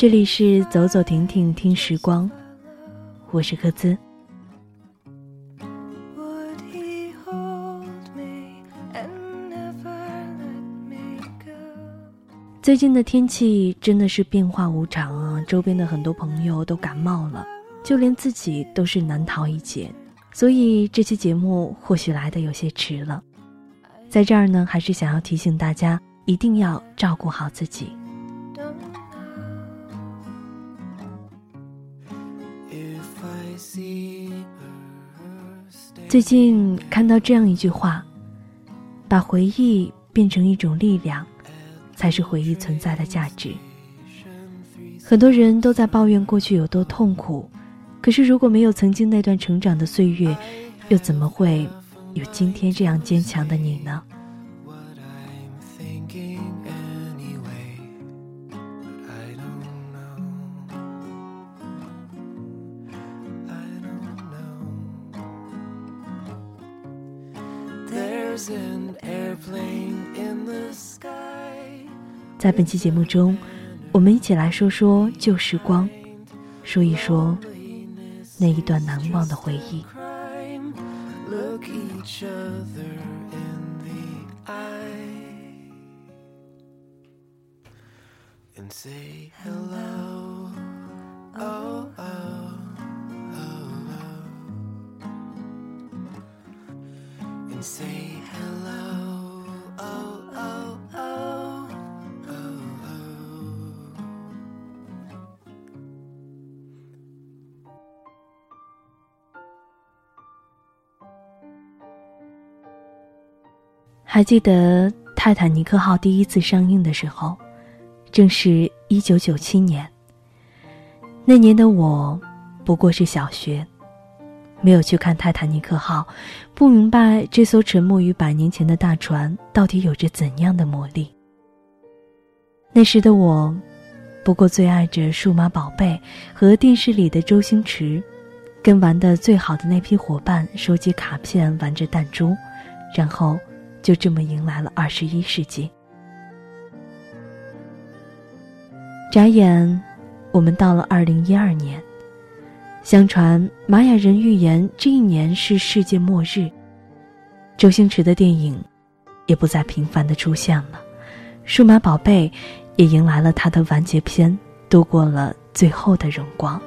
这里是走走停停听时光，我是柯兹。最近的天气真的是变化无常啊，周边的很多朋友都感冒了，就连自己都是难逃一劫。所以这期节目或许来的有些迟了，在这儿呢，还是想要提醒大家，一定要照顾好自己。最近看到这样一句话：“把回忆变成一种力量，才是回忆存在的价值。”很多人都在抱怨过去有多痛苦，可是如果没有曾经那段成长的岁月，又怎么会有今天这样坚强的你呢？在本期节目中，我们一起来说说旧时光，说一说那一段难忘的回忆。还记得《泰坦尼克号》第一次上映的时候，正是一九九七年。那年的我不过是小学，没有去看《泰坦尼克号》，不明白这艘沉没于百年前的大船到底有着怎样的魔力。那时的我，不过最爱着《数码宝贝》和电视里的周星驰，跟玩的最好的那批伙伴收集卡片，玩着弹珠，然后。就这么迎来了二十一世纪。眨眼，我们到了二零一二年。相传玛雅人预言这一年是世界末日。周星驰的电影也不再频繁的出现了，数码宝贝也迎来了它的完结篇，度过了最后的荣光。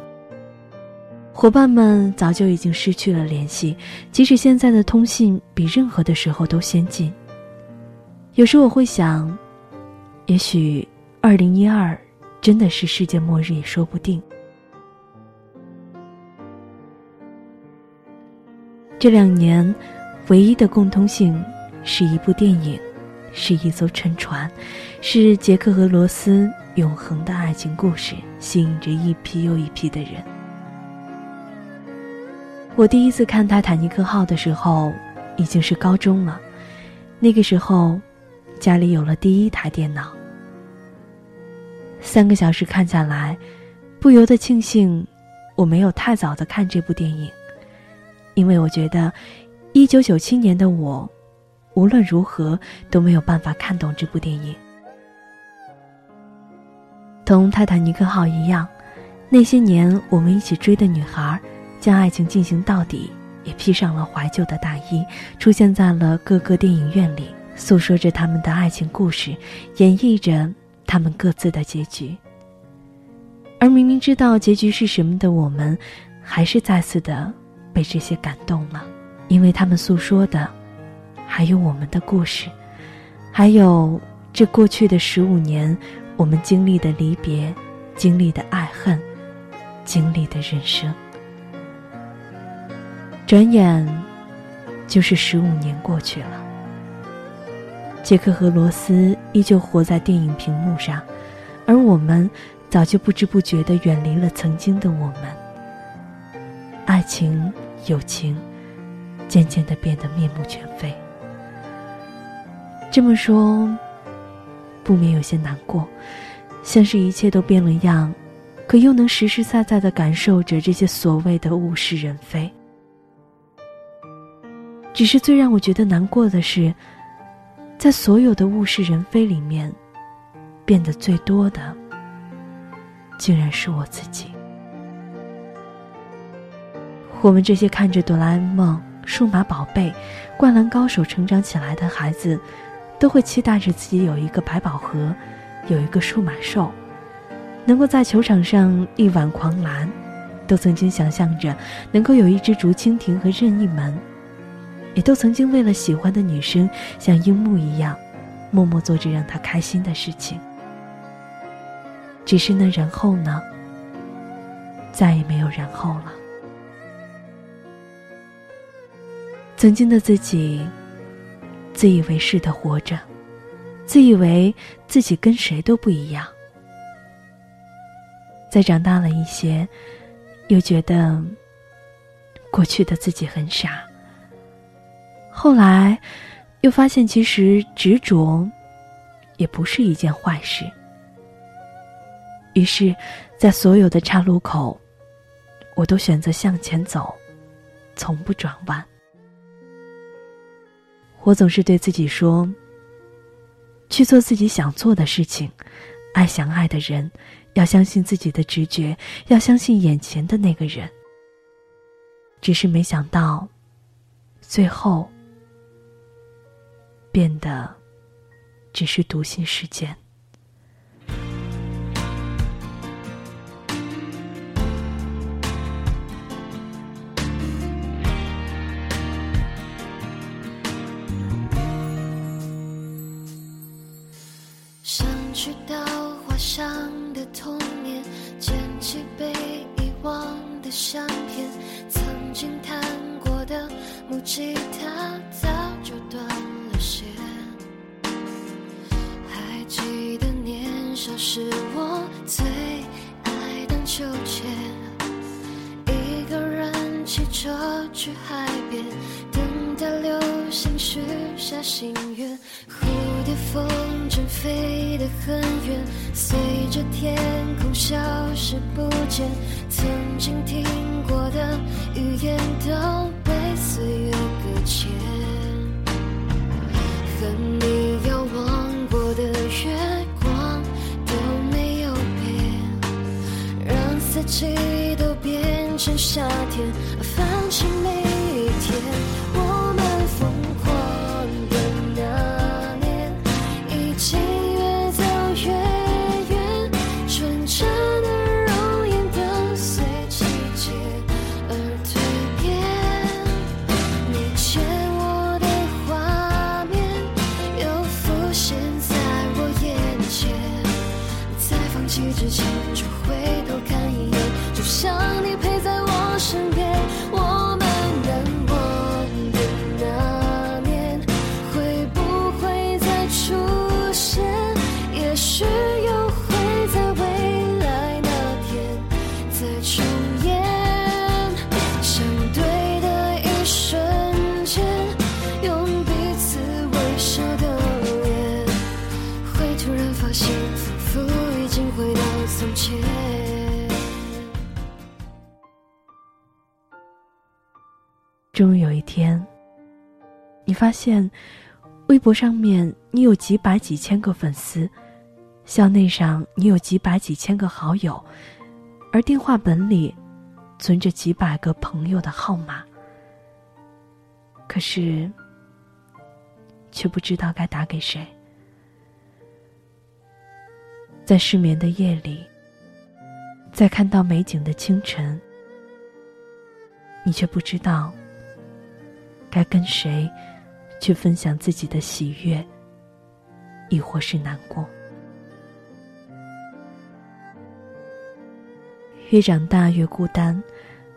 伙伴们早就已经失去了联系，即使现在的通信比任何的时候都先进。有时我会想，也许二零一二真的是世界末日也说不定。这两年，唯一的共通性是一部电影，是一艘沉船，是杰克和罗斯永恒的爱情故事，吸引着一批又一批的人。我第一次看《泰坦尼克号》的时候，已经是高中了。那个时候，家里有了第一台电脑。三个小时看下来，不由得庆幸我没有太早的看这部电影，因为我觉得，一九九七年的我，无论如何都没有办法看懂这部电影。同《泰坦尼克号》一样，那些年我们一起追的女孩。将爱情进行到底，也披上了怀旧的大衣，出现在了各个电影院里，诉说着他们的爱情故事，演绎着他们各自的结局。而明明知道结局是什么的我们，还是再次的被这些感动了，因为他们诉说的，还有我们的故事，还有这过去的十五年，我们经历的离别，经历的爱恨，经历的人生。转眼，就是十五年过去了。杰克和罗斯依旧活在电影屏幕上，而我们早就不知不觉的远离了曾经的我们。爱情、友情，渐渐的变得面目全非。这么说，不免有些难过，像是一切都变了样，可又能实实在在的感受着这些所谓的物是人非。只是最让我觉得难过的是，在所有的物是人非里面，变得最多的，竟然是我自己。我们这些看着哆啦 A 梦、数码宝贝、灌篮高手成长起来的孩子，都会期待着自己有一个百宝盒，有一个数码兽，能够在球场上力挽狂澜；都曾经想象着能够有一只竹蜻蜓和任意门，也都曾经为了喜欢的女生像樱木一样，默默做着让她开心的事情。只是那然后呢？再也没有然后了。曾经的自己，自以为是的活着，自以为自己跟谁都不一样。再长大了一些，又觉得过去的自己很傻。后来，又发现其实执着，也不是一件坏事。于是，在所有的岔路口，我都选择向前走，从不转弯。我总是对自己说：“去做自己想做的事情，爱想爱的人，要相信自己的直觉，要相信眼前的那个人。”只是没想到，最后变得只是读心时间。想去稻花香的童年，捡起被遗忘的相片，曾经弹过的木吉他早就断了。少时我最爱荡秋千，一个人骑车去海边，等待流星许下心愿。蝴蝶风筝飞得很远，随着天空消失不见。曾经听夏天，终于有一天，你发现，微博上面你有几百几千个粉丝，校内上你有几百几千个好友，而电话本里存着几百个朋友的号码。可是，却不知道该打给谁。在失眠的夜里，在看到美景的清晨，你却不知道。该跟谁去分享自己的喜悦，亦或是难过？越长大越孤单，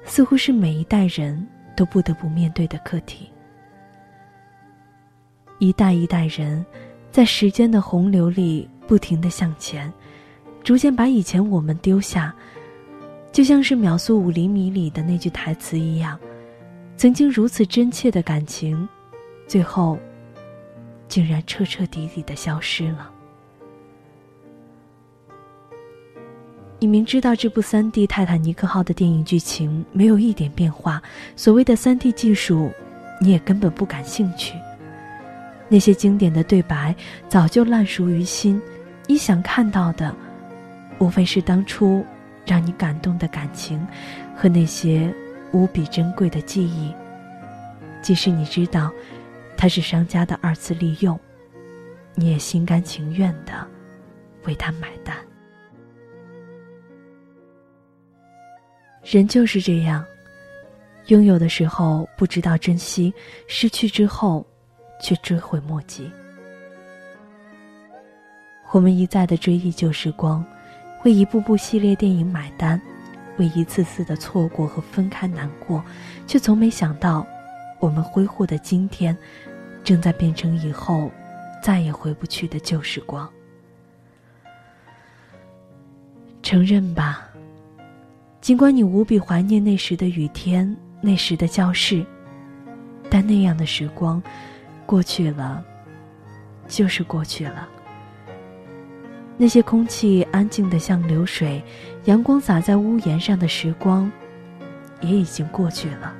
似乎是每一代人都不得不面对的课题。一代一代人，在时间的洪流里不停的向前，逐渐把以前我们丢下，就像是《秒速五厘米》里的那句台词一样。曾经如此真切的感情，最后竟然彻彻底底的消失了。你明知道这部三 D 泰坦尼克号的电影剧情没有一点变化，所谓的三 D 技术，你也根本不感兴趣。那些经典的对白早就烂熟于心，你想看到的，无非是当初让你感动的感情，和那些无比珍贵的记忆。即使你知道，它是商家的二次利用，你也心甘情愿的为他买单。人就是这样，拥有的时候不知道珍惜，失去之后，却追悔莫及。我们一再的追忆旧时光，为一部部系列电影买单，为一次次的错过和分开难过，却从没想到。我们挥霍的今天，正在变成以后再也回不去的旧时光。承认吧，尽管你无比怀念那时的雨天，那时的教室，但那样的时光过去了，就是过去了。那些空气安静的像流水，阳光洒在屋檐上的时光，也已经过去了。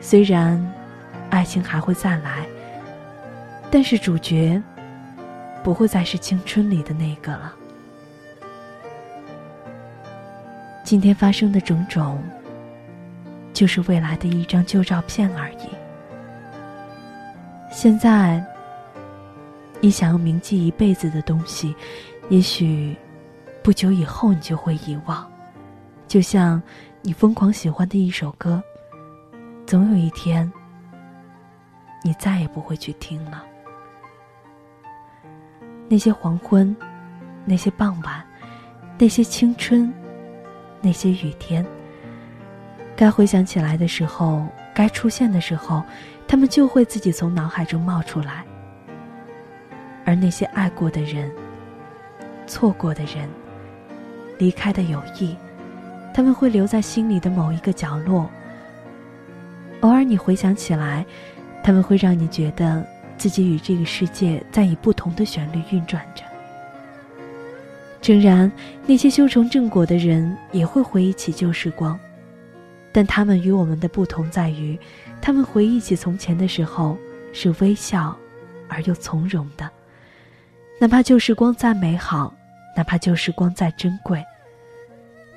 虽然，爱情还会再来，但是主角不会再是青春里的那个了。今天发生的种种，就是未来的一张旧照片而已。现在，你想要铭记一辈子的东西，也许不久以后你就会遗忘，就像你疯狂喜欢的一首歌。总有一天，你再也不会去听了。那些黄昏，那些傍晚，那些青春，那些雨天。该回想起来的时候，该出现的时候，他们就会自己从脑海中冒出来。而那些爱过的人、错过的人、离开的友谊，他们会留在心里的某一个角落。偶尔你回想起来，他们会让你觉得自己与这个世界在以不同的旋律运转着。诚然，那些修成正果的人也会回忆起旧时光，但他们与我们的不同在于，他们回忆起从前的时候是微笑而又从容的，哪怕旧时光再美好，哪怕旧时光再珍贵，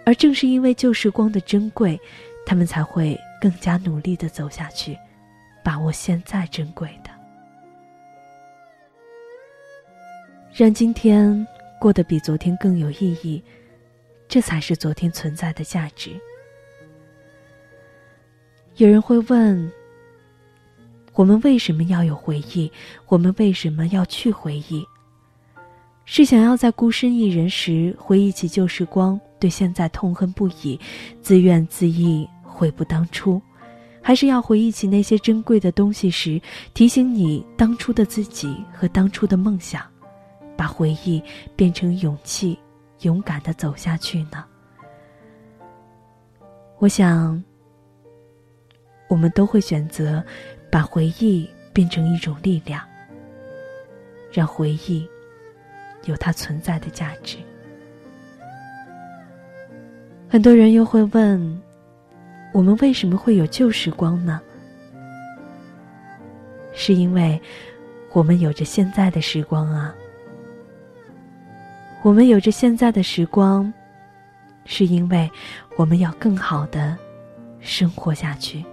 而正是因为旧时光的珍贵，他们才会。更加努力的走下去，把握现在珍贵的，让今天过得比昨天更有意义，这才是昨天存在的价值。有人会问：我们为什么要有回忆？我们为什么要去回忆？是想要在孤身一人时回忆起旧时光，对现在痛恨不已，自怨自艾。悔不当初，还是要回忆起那些珍贵的东西时，提醒你当初的自己和当初的梦想，把回忆变成勇气，勇敢的走下去呢？我想，我们都会选择把回忆变成一种力量，让回忆有它存在的价值。很多人又会问。我们为什么会有旧时光呢？是因为我们有着现在的时光啊。我们有着现在的时光，是因为我们要更好的生活下去。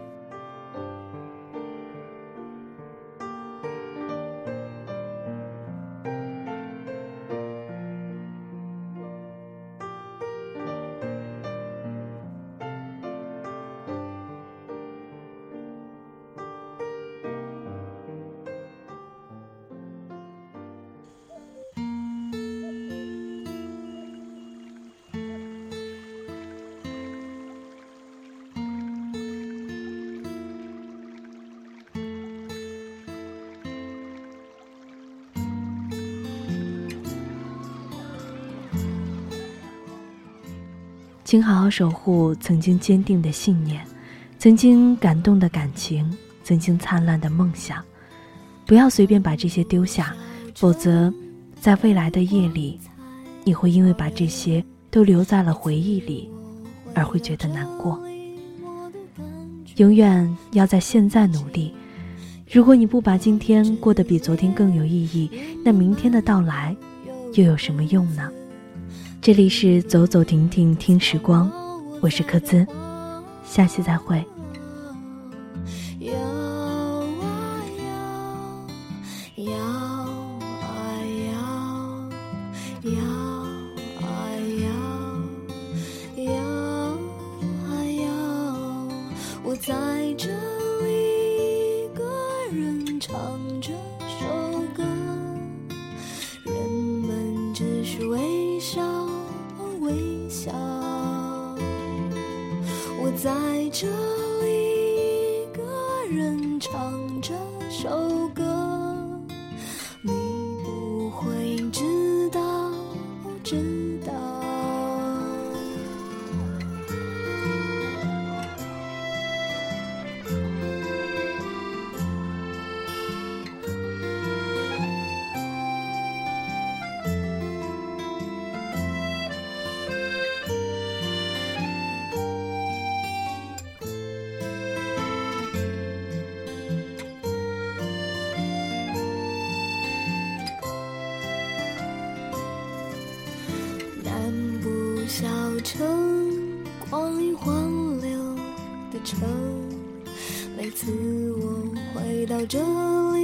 请好好守护曾经坚定的信念，曾经感动的感情，曾经灿烂的梦想。不要随便把这些丢下，否则，在未来的夜里，你会因为把这些都留在了回忆里，而会觉得难过。永远要在现在努力。如果你不把今天过得比昨天更有意义，那明天的到来，又有什么用呢？这里是走走停停听时光，我是柯孜，下期再会。想我在这里一个人唱这首歌。城，光阴荒流的城。每次我回到这里。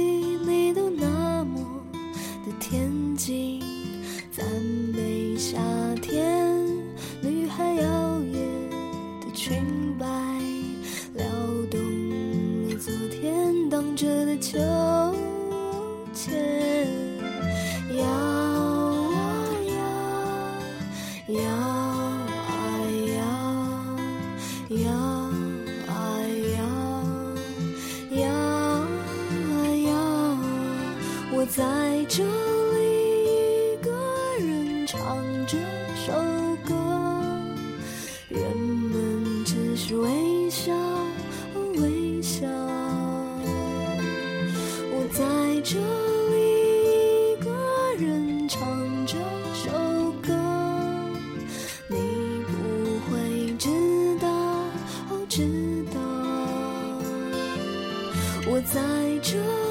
我在这